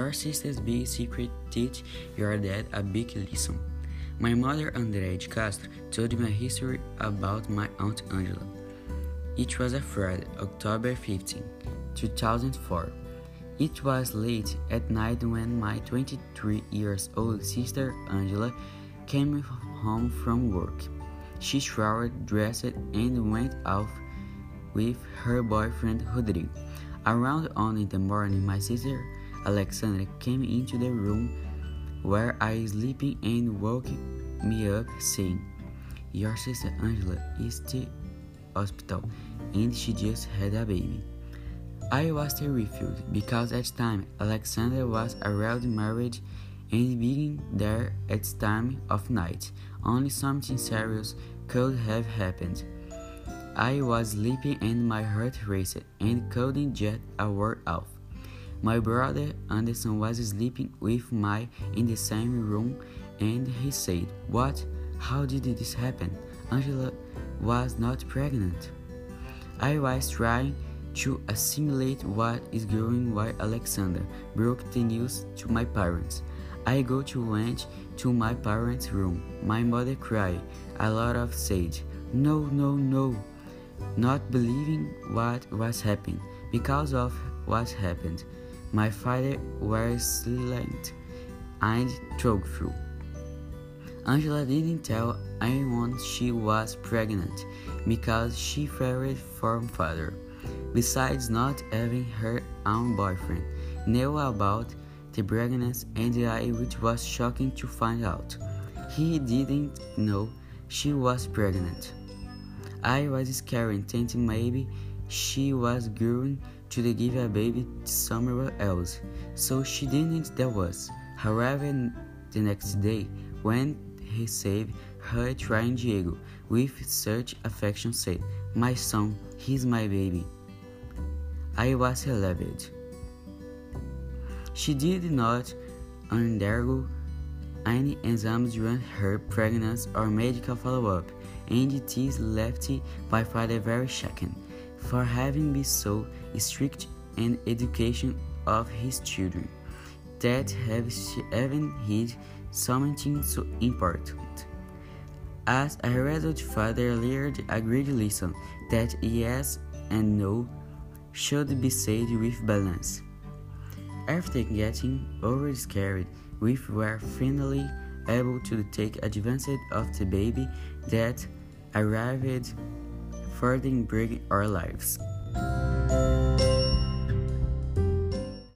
Your sister's big secret teach your dad a big lesson. My mother, Andrea de Castro, told me a history about my aunt Angela. It was a Friday, October 15, 2004. It was late at night when my 23 years old sister Angela came home from work. She showered, dressed, and went off with her boyfriend Rodrigo. Around on in the morning, my sister Alexandra came into the room where I was sleeping and woke me up, saying, Your sister Angela is the hospital and she just had a baby. I was terrified because at the time Alexandra was already married and being there at time of night. Only something serious could have happened. I was sleeping and my heart raced and couldn't get a word out. My brother Anderson was sleeping with me in the same room and he said, What? How did this happen? Angela was not pregnant. I was trying to assimilate what is going while Alexandra broke the news to my parents. I go to went to my parents' room. My mother cried a lot of said, No, no, no not believing what was happening. Because of what happened, my father was silent and truthful. Angela didn't tell anyone she was pregnant because she feared for father. Besides not having her own boyfriend, knew about the pregnancy and I which was shocking to find out. He didn't know she was pregnant. I was scared, thinking maybe she was going to give a baby somewhere else, so she didn't tell us. However, the next day, when he saved her trying Diego, with such affection said, My son, he's my baby. I was elated. She did not undergo any exams during her pregnancy or medical follow-up and it is left by father very shaken for having been so strict in education of his children that have even hid something so important. As a result, father learned a great lesson that yes and no should be said with balance. After getting over scared, we were finally able to take advantage of the baby that arrived, further bring our lives.